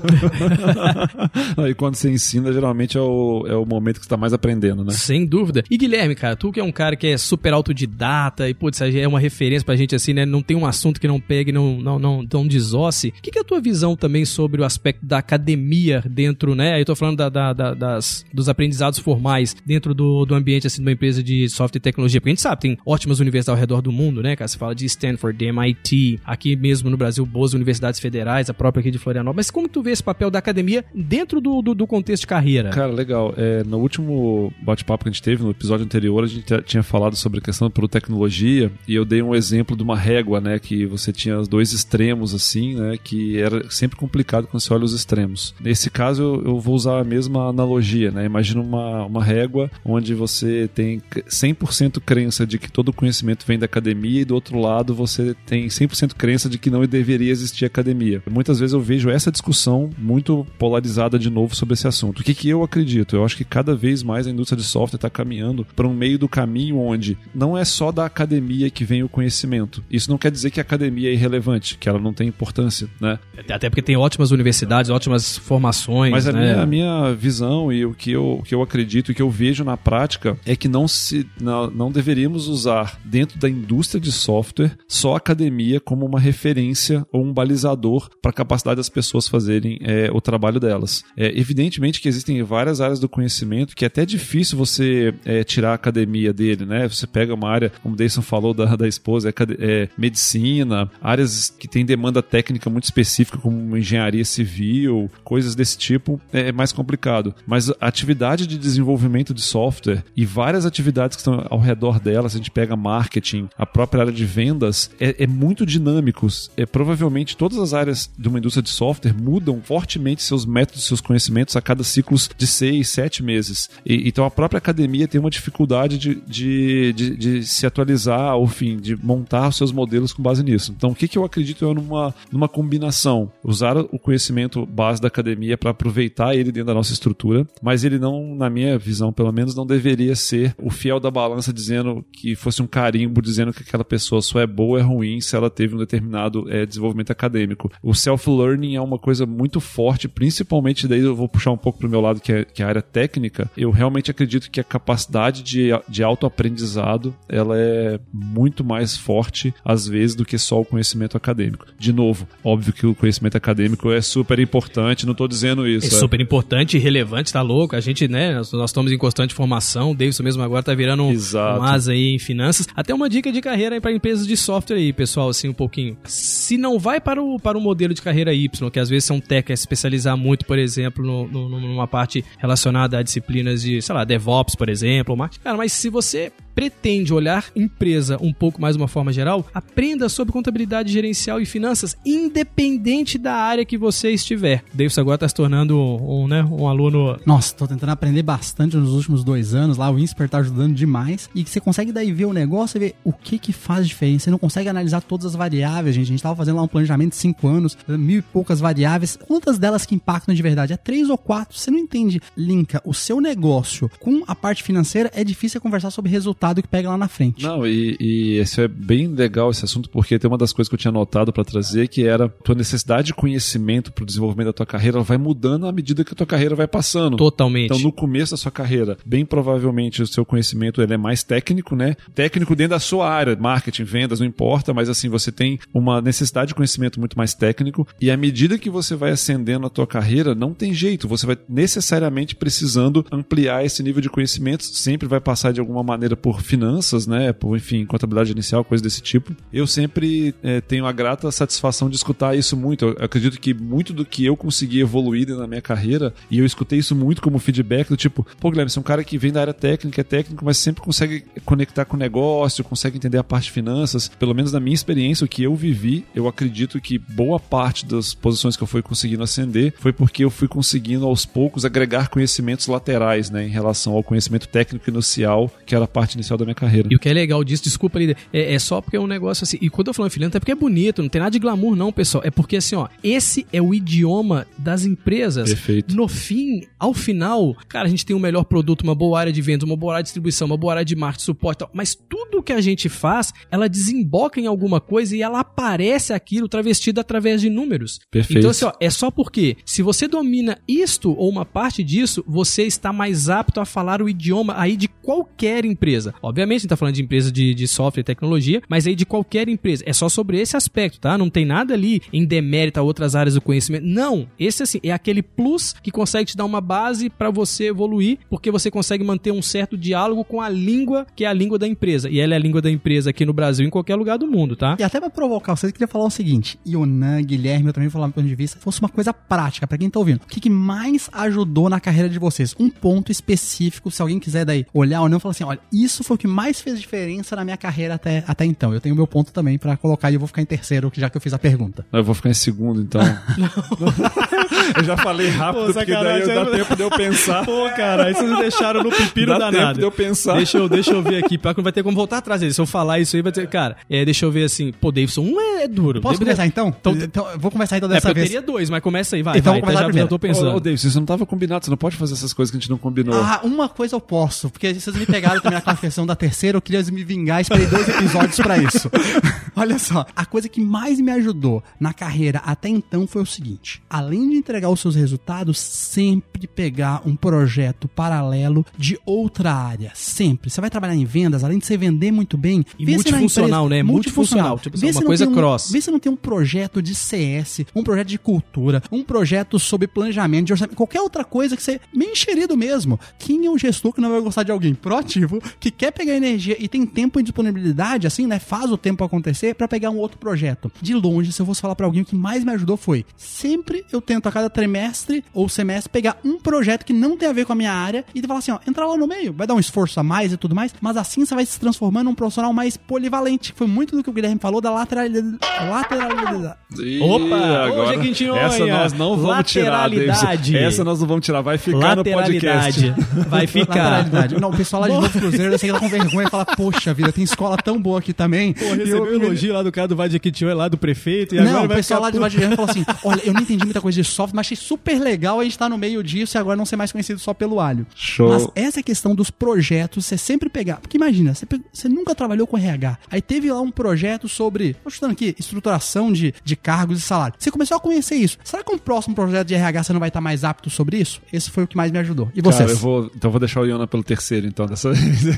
<laughs> e quando você ensina, geralmente é o, é o momento que você está mais aprendendo, né? Sem dúvida. E Guilherme, cara, tu que é um cara que é super autodidata e, putz, é uma referência pra gente assim, né? Não tem um assunto que não pegue, não, não, não, não desosse. O que, que é a tua visão também sobre o aspecto da academia dentro, né? Eu tô falando da, da, da, das, dos aprendizados formais dentro do, do ambiente, assim, de uma empresa de software e tecnologia. Porque a gente sabe, tem ótimas universidades ao redor do mundo, né, cara? Você fala de Stanford, de MIT, aqui mesmo no Brasil, boas universidades federais, a própria aqui de Florianópolis. Mas como tu vê esse papel da academia dentro do, do, do contexto de carreira? Cara, legal. É, no último bate-papo que a gente teve, no episódio anterior, a gente tinha falado sobre a questão da tecnologia e eu dei um exemplo de uma régua, né? Que você tinha os dois extremos, assim, né? Que era sempre complicado quando você olha os extremos. Nesse caso, eu, eu vou usar a mesma analogia, né? Imagina uma, uma régua onde você tem 100% crença de que todo conhecimento vem da academia e do outro lado você tem 100% crença de que não deveria existir academia. Muitas vezes eu vejo essa discussão muito polarizada de novo sobre esse assunto. O que, que eu acredito? Eu acho que cada vez mais a indústria de software está caminhando para um meio do caminho onde não é só da academia que vem o conhecimento. Isso não quer dizer que a academia é irrelevante, que ela não tem importância, né? Até porque tem ótimas universidades, ótimas formações. Mas a, né? minha, a minha visão e o que eu, o que eu acredito e o que eu vejo na prática é que não se não, não deveríamos usar dentro da indústria de software só a academia como uma referência ou um balizador para a capacidade das pessoas fazerem é, o trabalho delas. É, evidentemente que existem várias áreas do conhecimento que é até difícil você é, tirar a academia dele, né? Você pega uma área, como o Deison falou da, da esposa, é, é, medicina, áreas que tem demanda técnica muito específica, como engenharia civil, coisas desse tipo, é, é mais complicado. Mas a atividade de desenvolvimento de software e várias atividades que estão ao redor dela, se a gente pega marketing, a própria área de vendas, é, é muito dinâmicos. É, provavelmente todas as áreas de uma indústria de software mudam fortemente seus métodos, seus conhecimentos a cada ciclos de seis, sete meses. E, então a própria academia tem uma dificuldade de, de, de, de se atualizar, ou fim, de montar seus modelos com base nisso. Então o que, que eu acredito é numa, numa combinação. Usar o conhecimento base da academia para aproveitar ele dentro da nossa estrutura, mas ele não, na minha visão pelo menos, não deveria ser o fiel da balança dizendo que fosse um carimbo dizendo que aquela pessoa só é boa ou é ruim se ela teve um determinado é, desenvolvimento acadêmico. O self-learning é uma coisa muito forte, principalmente daí eu vou puxar um pouco para o meu lado, que é, que é a área técnica. Eu realmente acredito que a capacidade de, de autoaprendizado ela é muito mais forte, às vezes, do que só o conhecimento acadêmico. De novo, óbvio que o conhecimento acadêmico é super importante, não estou dizendo isso. É, é, super importante e relevante, tá louco? A gente, né, nós, nós estamos em constante formação, o Davidson mesmo agora tá virando um, um asa aí em finanças. Até uma dica de carreira para empresas de software aí, pessoal, assim, um pouquinho. Se não vai para o, para o modelo de carreira Y, que às vezes são é especializar muito, por exemplo, no, no, numa parte relacionada a disciplinas de, sei lá, DevOps, por exemplo, mas, cara, mas se você pretende olhar empresa um pouco mais de uma forma geral, aprenda sobre contabilidade gerencial e finanças, independente da área que você estiver. Davis agora está se tornando um, né, um aluno. Nossa, estou tentando aprender bastante nos últimos dois anos. Lá o INSPER está ajudando demais. E você consegue daí ver o negócio e ver o que que faz diferença. Você não consegue analisar todas as variáveis, gente. A gente estava fazendo lá um planejamento de cinco anos, mil e poucas variáveis. Quantas delas que impactam de verdade? É três ou quatro. Você não entende. Linka o seu negócio com a parte financeira, é difícil conversar sobre resultados resultado que pega lá na frente. Não, e, e esse é bem legal esse assunto, porque tem uma das coisas que eu tinha notado para trazer, que era tua necessidade de conhecimento para o desenvolvimento da tua carreira, ela vai mudando à medida que a tua carreira vai passando. Totalmente. Então, no começo da sua carreira, bem provavelmente o seu conhecimento ele é mais técnico, né? Técnico dentro da sua área, marketing, vendas, não importa, mas assim, você tem uma necessidade de conhecimento muito mais técnico, e à medida que você vai ascendendo a tua carreira, não tem jeito, você vai necessariamente precisando ampliar esse nível de conhecimento, sempre vai passar de alguma maneira por por finanças, né? Por, enfim, contabilidade inicial, coisa desse tipo. Eu sempre é, tenho a grata satisfação de escutar isso muito. Eu acredito que muito do que eu consegui evoluir na minha carreira, e eu escutei isso muito como feedback do tipo, pô, Guilherme, você é um cara que vem da área técnica, é técnico, mas sempre consegue conectar com o negócio, consegue entender a parte de finanças. Pelo menos na minha experiência, o que eu vivi, eu acredito que boa parte das posições que eu fui conseguindo ascender foi porque eu fui conseguindo aos poucos agregar conhecimentos laterais, né, em relação ao conhecimento técnico inicial, que era a parte da minha carreira. E o que é legal disso, desculpa ali, é, é só porque é um negócio assim. E quando eu falo filhando, é porque é bonito, não tem nada de glamour, não, pessoal. É porque assim, ó, esse é o idioma das empresas. Perfeito. No fim, ao final, cara, a gente tem um melhor produto, uma boa área de venda, uma boa área de distribuição, uma boa área de marketing, suporte tal. Mas tudo que a gente faz, ela desemboca em alguma coisa e ela aparece aquilo travestido através de números. Perfeito. Então, assim, ó, é só porque se você domina isto ou uma parte disso, você está mais apto a falar o idioma aí de qualquer empresa. Obviamente, a gente tá falando de empresa de, de software e tecnologia, mas aí de qualquer empresa. É só sobre esse aspecto, tá? Não tem nada ali em demérito a outras áreas do conhecimento. Não. Esse, assim, é aquele plus que consegue te dar uma base para você evoluir, porque você consegue manter um certo diálogo com a língua, que é a língua da empresa. E ela é a língua da empresa aqui no Brasil, em qualquer lugar do mundo, tá? E até pra provocar vocês, eu queria falar o seguinte: Ionan, Guilherme, eu também vou falar do ponto de vista, fosse uma coisa prática pra quem tá ouvindo. O que, que mais ajudou na carreira de vocês? Um ponto específico, se alguém quiser daí olhar ou não, falar assim: olha, isso foi o que mais fez diferença na minha carreira até, até então. Eu tenho meu ponto também pra colocar e eu vou ficar em terceiro, já que eu fiz a pergunta. Eu vou ficar em segundo, então. <laughs> eu já falei rápido, Pô, porque daí sacanagem, dá é- tempo de eu pensar. Pô, cara, aí vocês me deixaram no pepino Dá danado. tempo de eu pensar. Deixa eu, deixa eu ver aqui, pior que não vai ter como voltar atrás dele. Se eu falar isso aí, vai ter. Cara, é, deixa eu ver assim. Pô, Davidson, um é, é duro. Posso Davidson- começar então? Então- Então, eu vou começar então É, dessa eu vez. teria dois, mas começa aí, vai. Então vai, vou começar já, primeiro. já tô pensando. Ô, ô, David, você não tava combinado, você não pode fazer essas coisas que a gente não combinou. Ah, uma coisa eu posso, porque vocês me pegaram também na classificação da terceira, eu queria me vingar, esperei dois episódios pra isso. <laughs> Olha só, a coisa que mais me ajudou na carreira até então foi o seguinte: além de entregar os seus resultados, sempre pegar um projeto paralelo de outra área. Sempre. Você vai trabalhar em vendas, além de você vender muito bem. E vê se na multifuncional, né? Multifuncional, tipo, Vê uma coisa tem um- cross. Vê se não tem um projeto de CS, um projeto de cultura, um projeto sobre planejamento de orçamento, qualquer outra coisa que você meio enxerido mesmo. Quem é o gestor que não vai gostar de alguém proativo, que quer pegar energia e tem tempo e disponibilidade, assim, né? Faz o tempo acontecer pra pegar um outro projeto. De longe, se eu fosse falar pra alguém, o que mais me ajudou foi sempre eu tento a cada trimestre ou semestre pegar um projeto que não tem a ver com a minha área e falar assim, ó, entrar lá no meio, vai dar um esforço a mais e tudo mais, mas assim você vai se transformando num profissional mais polivalente. Foi muito do que o Guilherme falou da lateralidade. lateralidade. Ih, Opa! Ô, Jequitinhonha! essa nós não vamos tirar. Davidson. Essa nós não vamos tirar, vai ficar no podcast. <laughs> Vai ficar. Lateralidade. Não, o pessoal lá de Novo <laughs> Cruzeiro, eu sei que tá com vergonha e fala, poxa vida, tem escola tão boa aqui também. Pô, recebeu eu- elogio lá do cara do Vadiquitinho, lá do prefeito, e Não, agora o vai pessoal lá de puto. Vadiano falou assim: <laughs> olha, eu não entendi muita coisa de software, mas achei super legal a gente estar no meio disso e agora não ser mais conhecido só pelo alho. Show. Mas essa questão dos projetos, você sempre pegar. Porque imagina, você, você nunca trabalhou com RH. Aí teve lá um projeto sobre, tô chutando aqui, estruturação de, de cargos e salário. Você começou a conhecer isso. Será que um próximo projeto de RH você não vai estar mais apto sobre isso? Esse foi o que mais me ajudou. E vocês? Cara, eu vou, então eu vou deixar o Iona pelo terceiro, então, dessa vez.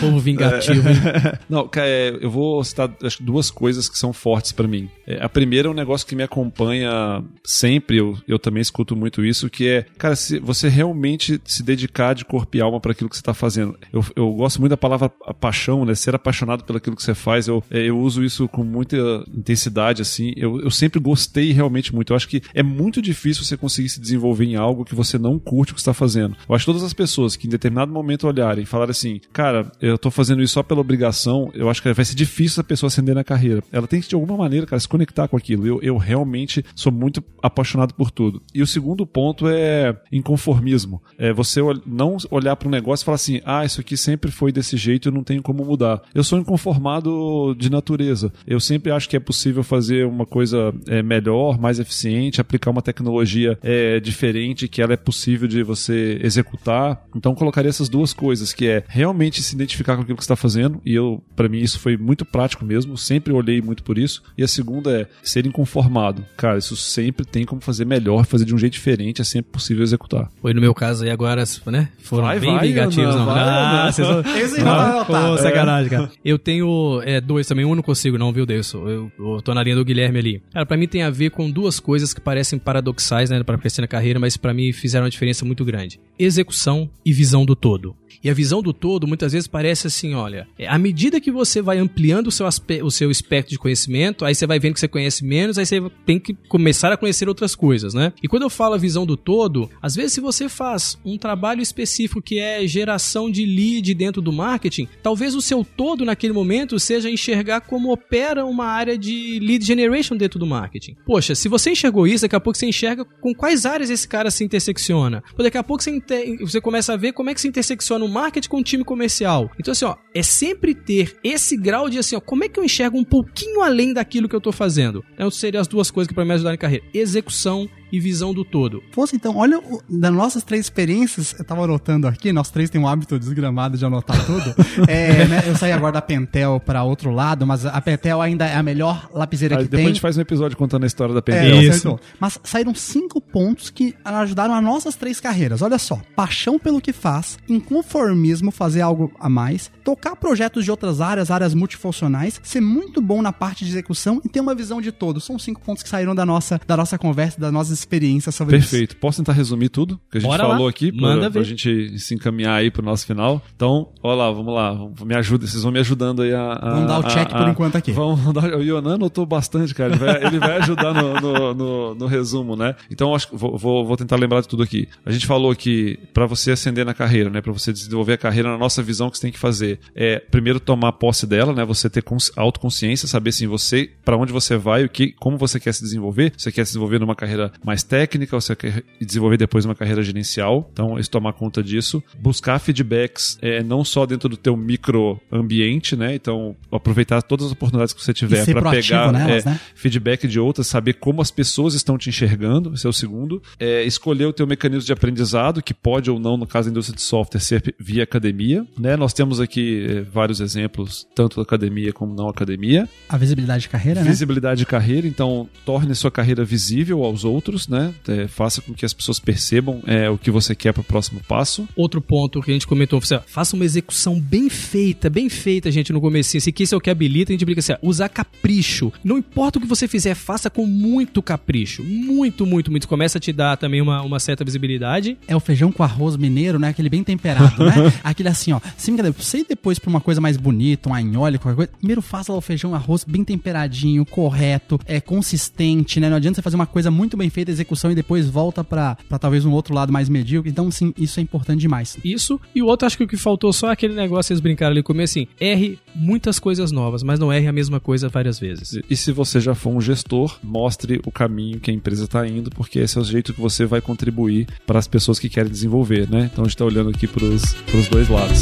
Povo vingativo, hein? <laughs> Não, cara, é, eu vou citar acho, que duas coisas que são fortes pra mim. É, a primeira é um negócio que me acompanha sempre, eu, eu também escuto muito isso, que é, cara, se você realmente se dedicar de corpo e alma para aquilo que você tá fazendo. Eu, eu gosto muito da palavra paixão, né? Ser apaixonado pelo aquilo que você faz. Eu, é, eu uso isso com muita intensidade, assim. Eu, eu sempre gostei realmente muito. Eu acho que é muito difícil você conseguir se desenvolver em algo que você não curte o que está fazendo. Eu acho que todas as pessoas que em determinado momento olharem e falarem assim, cara, eu tô fazendo isso só pela obrigação, eu acho que vai ser difícil a pessoa ascender na carreira. Ela tem que, de alguma maneira, cara, se conectar com aquilo. Eu, eu realmente sou muito apaixonado por tudo. E o segundo ponto é inconformismo. É você não olhar para um negócio e falar assim, ah, isso aqui sempre foi desse jeito, eu não tenho como mudar. Eu sou inconformado de natureza. Eu sempre acho que é possível fazer uma coisa é, melhor, mais eficiente, aplicar uma tecnologia é, diferente, que ela é possível de você executar. Então, colocaria essas duas coisas, que é realmente se identificar com aquilo que você está fazendo, e eu, para mim, isso foi muito prático mesmo, sempre olhei muito por isso. E a segunda é ser inconformado. Cara, isso sempre tem como fazer melhor, fazer de um jeito diferente, é sempre possível executar. Foi no meu caso aí agora, né? Foram Vai, bem vai, Ana, não. vai, ah, vocês vão... Esse aí não vai voltar. Pô, sacanagem, cara. Eu tenho é, dois também, um não consigo não, viu, Deus? Eu, eu tô na linha do Guilherme ali. Cara, pra mim tem a ver com duas coisas que parecem paradoxais, né, pra crescer na carreira, mas pra mim fizeram uma diferença muito grande. Execução e visão do todo. E a visão do todo muitas vezes parece assim, olha, é, à medida que você vai ampliando o seu, o seu espectro de conhecimento, aí você vai vendo que você conhece menos, aí você tem que começar a conhecer outras coisas, né? E quando eu falo a visão do todo, às vezes se você faz um trabalho específico que é geração de lead dentro do marketing, talvez o seu todo naquele momento seja enxergar como opera uma área de lead generation dentro do marketing. Poxa, se você enxergou isso, daqui a pouco você enxerga com quais áreas esse cara se intersecciona. Daqui a pouco você, você começa a ver como é que se intersecciona o marketing com o time comercial. Então, assim, ó, é sempre ter esse grau de assim, ó, como é que eu enxergo um pouquinho além daquilo que eu tô fazendo? Então, seriam as duas coisas que para me ajudar na carreira: execução e visão do todo. Fosse então, olha, o- das nossas três experiências, eu tava anotando aqui, nós três temos um hábito desgramado de anotar tudo. <laughs> É, né, eu saí agora da Pentel pra outro lado, mas a Pentel ainda é a melhor lapiseira Aí que depois tem. a gente faz um episódio contando a história da É, Pentel. Isso. acertou. Mas saíram cinco pontos que ajudaram as nossas três carreiras. Olha só: paixão pelo que faz, inconformismo, fazer algo a mais, tocar projetos de outras áreas, áreas multifuncionais, ser muito bom na parte de execução e ter uma visão de todo. São cinco pontos que saíram da nossa, da nossa conversa, das nossas experiências sobre isso. Perfeito. Posso tentar resumir tudo que a gente Bora falou lá. aqui Manda pra, ver. pra gente se encaminhar aí pro nosso final? Então, olha lá, vamos lá. Me ajuda, vocês vão me ajudando aí a. a- Vamos dar o a- check a- por enquanto aqui. Vamos dar. O Yonan anotou bastante, cara. Ele vai, ele vai ajudar no, no, no- no resumo, né? Então, acho que vou, vou, vou tentar lembrar de tudo aqui. A gente falou que pra você ascender na carreira, né? Pra você desenvolver a carreira, na nossa visão, o que você tem que fazer é primeiro tomar posse dela, né? Você ter cons- autoconsciência, saber assim, você, para onde você vai, o que, como você quer se desenvolver. Você quer se desenvolver numa carreira mais técnica, você quer desenvolver depois uma carreira gerencial. Então, isso tomar conta disso. Buscar feedbacks, é, não só dentro do teu microambiente, né? Então, aproveitar todas as oportunidades que você tiver para pegar nelas, é, né? feedback de outras, saber como as pessoas estão te enxergando, esse é o segundo. É, escolher o teu mecanismo de aprendizado, que pode ou não, no caso da indústria de software, ser via academia. Né? Nós temos aqui é, vários exemplos, tanto academia como não academia. A visibilidade de carreira, né? Visibilidade de carreira, então torne sua carreira visível aos outros, né? É, faça com que as pessoas percebam é, o que você quer para o próximo passo. Outro ponto que a gente comentou, você, ó, faça uma execução bem feita, bem feita, gente, no comecinho. Se que isso é o que habilita, a gente brinca assim, ó, usar capricho. Não importa o que você fizer, faça com muito capricho. Muito, muito, muito. Começa a te dar também uma, uma certa visibilidade. É o feijão com arroz mineiro, né? Aquele bem temperado, né? <laughs> Aquele assim, ó. Sem brincadeira, você ir depois pra uma coisa mais bonita, um anhole, qualquer coisa. Primeiro faça lá o feijão arroz bem temperadinho, correto, é consistente, né? Não adianta você fazer uma coisa muito bem feita, execução, e depois volta pra, pra talvez um outro lado mais medíocre. Então, sim, isso é importante demais. Isso. E o outro, acho que o que faltou só é aquele negócio, vocês brincaram ali comigo, assim, erre muitas coisas novas, mas não erre a mesma coisa várias vezes. E se você já for um gestor, mostre o caminho que a empresa está indo, porque esse é o jeito que você vai contribuir para as pessoas que querem desenvolver, né? Então a gente está olhando aqui para os dois lados.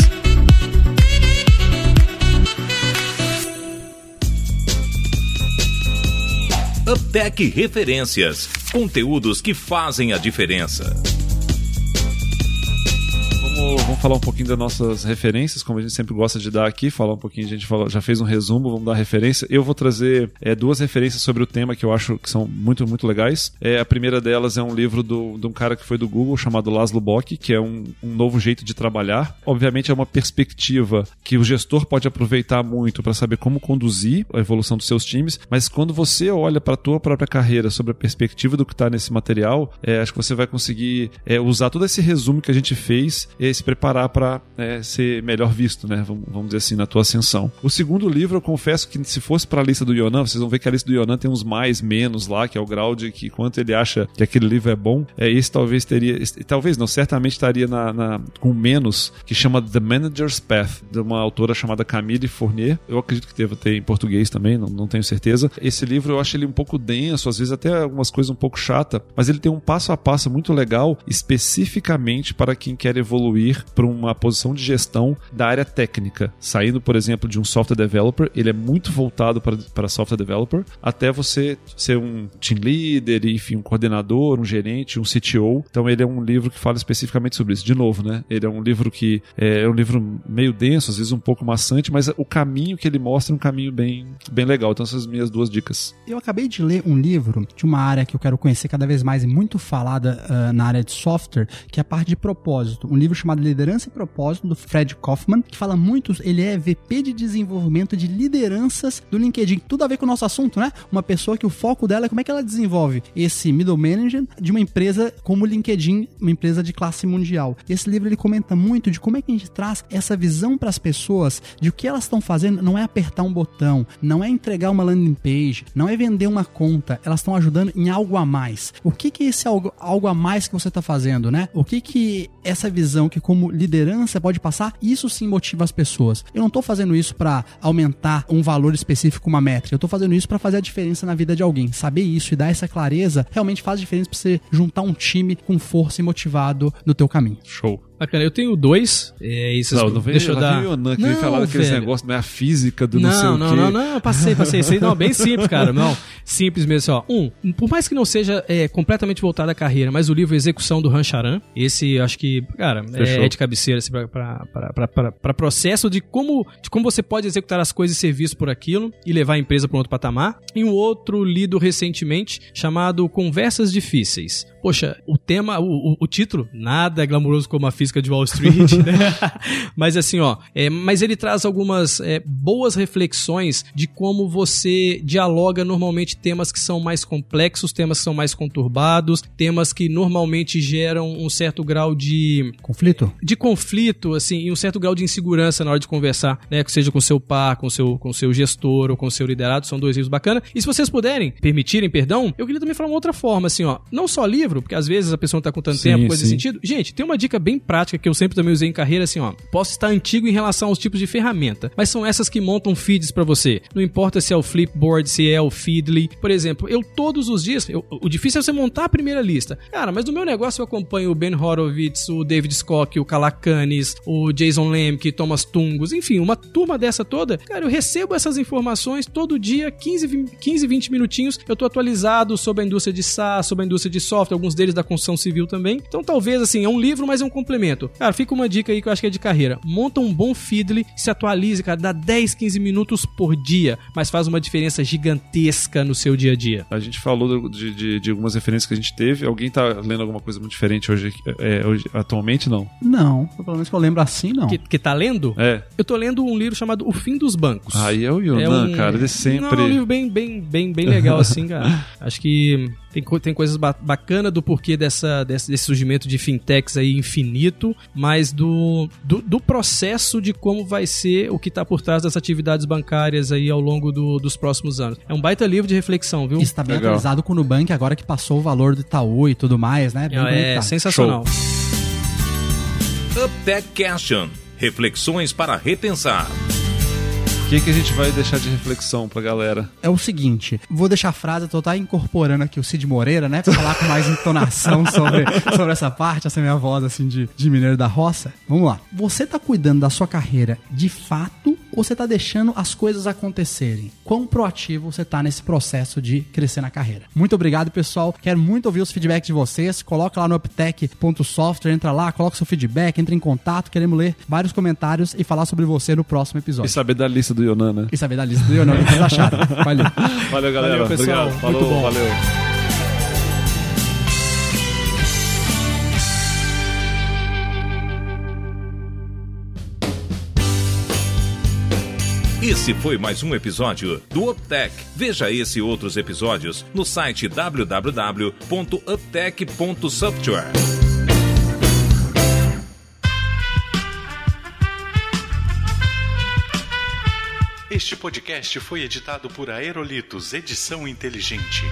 Uptech Referências. Conteúdos que fazem a diferença. Vamos, vamos falar um pouquinho das nossas referências, como a gente sempre gosta de dar aqui, falar um pouquinho, a gente falou, já fez um resumo, vamos dar referência. Eu vou trazer é, duas referências sobre o tema que eu acho que são muito, muito legais. É, a primeira delas é um livro do, de um cara que foi do Google, chamado Laszlo Bock, que é um, um novo jeito de trabalhar. Obviamente é uma perspectiva que o gestor pode aproveitar muito para saber como conduzir a evolução dos seus times, mas quando você olha para a tua própria carreira sobre a perspectiva do que está nesse material, é, acho que você vai conseguir é, usar todo esse resumo que a gente fez e se preparar para é, ser melhor visto, né? Vamos, vamos dizer assim, na tua ascensão. O segundo livro, eu confesso que se fosse para a lista do Yonan, vocês vão ver que a lista do Yonan tem uns mais, menos lá, que é o grau de que quanto ele acha que aquele livro é bom. É, esse talvez teria, esse, talvez não, certamente estaria na, na, com menos, que chama The Manager's Path, de uma autora chamada Camille Fournier. Eu acredito que deva ter em português também, não, não tenho certeza. Esse livro eu acho ele um pouco denso, às vezes até algumas coisas um pouco chata, mas ele tem um passo a passo muito legal, especificamente para quem quer evoluir para uma posição de gestão da área técnica. Saindo, por exemplo, de um software developer, ele é muito voltado para, para software developer, até você ser um team leader, enfim, um coordenador, um gerente, um CTO. Então ele é um livro que fala especificamente sobre isso. De novo, né? Ele é um livro que é, é um livro meio denso, às vezes um pouco maçante, mas o caminho que ele mostra é um caminho bem, bem legal. Então essas minhas duas dicas. Eu acabei de ler um livro de uma área que eu quero conhecer cada vez mais e muito falada uh, na área de software, que é a parte de propósito. Um livro chamado Liderança e Propósito, do Fred Kaufman, que fala muito, ele é VP de desenvolvimento de lideranças do LinkedIn. Tudo a ver com o nosso assunto, né? Uma pessoa que o foco dela é como é que ela desenvolve esse middle manager de uma empresa como o LinkedIn, uma empresa de classe mundial. Esse livro ele comenta muito de como é que a gente traz essa visão para as pessoas de o que elas estão fazendo não é apertar um botão, não é entregar uma landing page, não é vender uma conta, elas estão ajudando em algo a mais. O que que é esse algo, algo a mais que você está fazendo, né? O que que essa visão que como liderança pode passar, isso sim motiva as pessoas. Eu não estou fazendo isso para aumentar um valor específico, uma métrica. Eu estou fazendo isso para fazer a diferença na vida de alguém. Saber isso e dar essa clareza realmente faz diferença para você juntar um time com força e motivado no teu caminho. Show. Bacana, eu tenho dois. É, esses, Não, não vem, deixa eu dar. vem o Yonan, que vem falar daqueles velho. negócios, mas a física do não, sei Não, o não, quê. não, não, passei, passei. Isso aí, não, bem simples, cara. Não, simples mesmo. Assim, ó. Um, por mais que não seja é, completamente voltado à carreira, mas o livro Execução do Rancharan, esse eu acho que, cara, é, é de cabeceira assim, pra processo de como, de como você pode executar as coisas e ser visto por aquilo e levar a empresa para um outro patamar. E um outro lido recentemente chamado Conversas Difíceis. Poxa, o tema, o, o, título, nada glamouroso como a física de Wall Street, <laughs> né? mas assim, ó, é, mas ele traz algumas é, boas reflexões de como você dialoga normalmente temas que são mais complexos, temas que são mais conturbados, temas que normalmente geram um certo grau de Conflito? de conflito, assim, e um certo grau de insegurança na hora de conversar, né? Que seja com seu par, com seu, com seu gestor ou com seu liderado, são dois livros bacanas. E se vocês puderem, permitirem, perdão, eu queria também falar uma outra forma, assim, ó. Não só livro, porque às vezes a pessoa não tá com tanto Sim, tempo, coisa sim. sentido. Gente, tem uma dica bem prática que eu sempre também usei em carreira, assim, ó. Posso estar antigo em relação aos tipos de ferramenta, mas são essas que montam feeds pra você. Não importa se é o Flipboard, se é o Feedly. Por exemplo, eu todos os dias, eu- o difícil é você montar a primeira lista. Cara, mas no meu negócio eu acompanho o Ben Horowitz, o David Scott, o Calacanis, o Jason Lemke, Thomas Tungos, enfim, uma turma dessa toda. Cara, eu recebo essas informações todo dia, 15, 20 15 20 minutinhos. Eu tô atualizado sobre a indústria de SaaS, sobre a indústria de software, alguns deles da construção civil também. Então, talvez, assim, é um livro, mas é um complemento. Cara, fica uma dica aí que eu acho que é de carreira. Monta um bom Feedly, se atualize, cara, dá 10, 15 minutos por dia, mas faz uma diferença gigantesca no seu dia a dia. A gente falou de, de, de algumas referências que a gente teve. Alguém tá lendo alguma coisa muito diferente hoje, é, hoje atualmente, não? Não, pelo menos que eu lembro assim, não. Que, que tá lendo? É. Eu tô lendo um livro chamado O Fim dos Bancos. Aí é o Yonan, um- cara. Ele sempre. Não, é um livro bem, bem, bem, bem legal, assim, cara. <laughs> Acho que tem, co- tem coisas ba bacanas do porquê dessa, desse, desse surgimento de fintechs aí infinito, mas do, do, do processo de como vai ser o que tá por trás das atividades bancárias aí ao longo do- dos próximos anos. É um baita livro de reflexão, viu? Está bem Legal. atualizado com o Nubank agora que passou o valor do Itaú e tudo mais, né? Bem É, conectado. sensacional. UpTech Question. Reflexões para repensar. O que, que a gente vai deixar de reflexão pra galera? É o seguinte, vou deixar a frase, tô tá incorporando aqui o Cid Moreira, né? Pra falar com mais entonação <laughs> sobre, sobre essa parte, essa minha voz assim de, de mineiro da roça. Vamos lá. Você tá cuidando da sua carreira de fato ou você tá deixando as coisas acontecerem? Quão proativo você tá nesse processo de crescer na carreira? Muito obrigado, pessoal. Quero muito ouvir os feedbacks de vocês. Coloca lá no uptech.software, entra lá, coloca seu feedback, entra em contato. Queremos ler vários comentários e falar sobre você no próximo E episódio. saber da lista do Yonan, né? E saber da lista do Leonardo que vocês acharam. Valeu. <laughs> Valeu, galera. Valeu, pessoal. Obrigado. Falou, Muito bom. valeu. Esse foi mais um episódio do UpTech. Veja esse e outros episódios no site www.uptech.software. Este podcast foi editado por Aerolitos Edição Inteligente.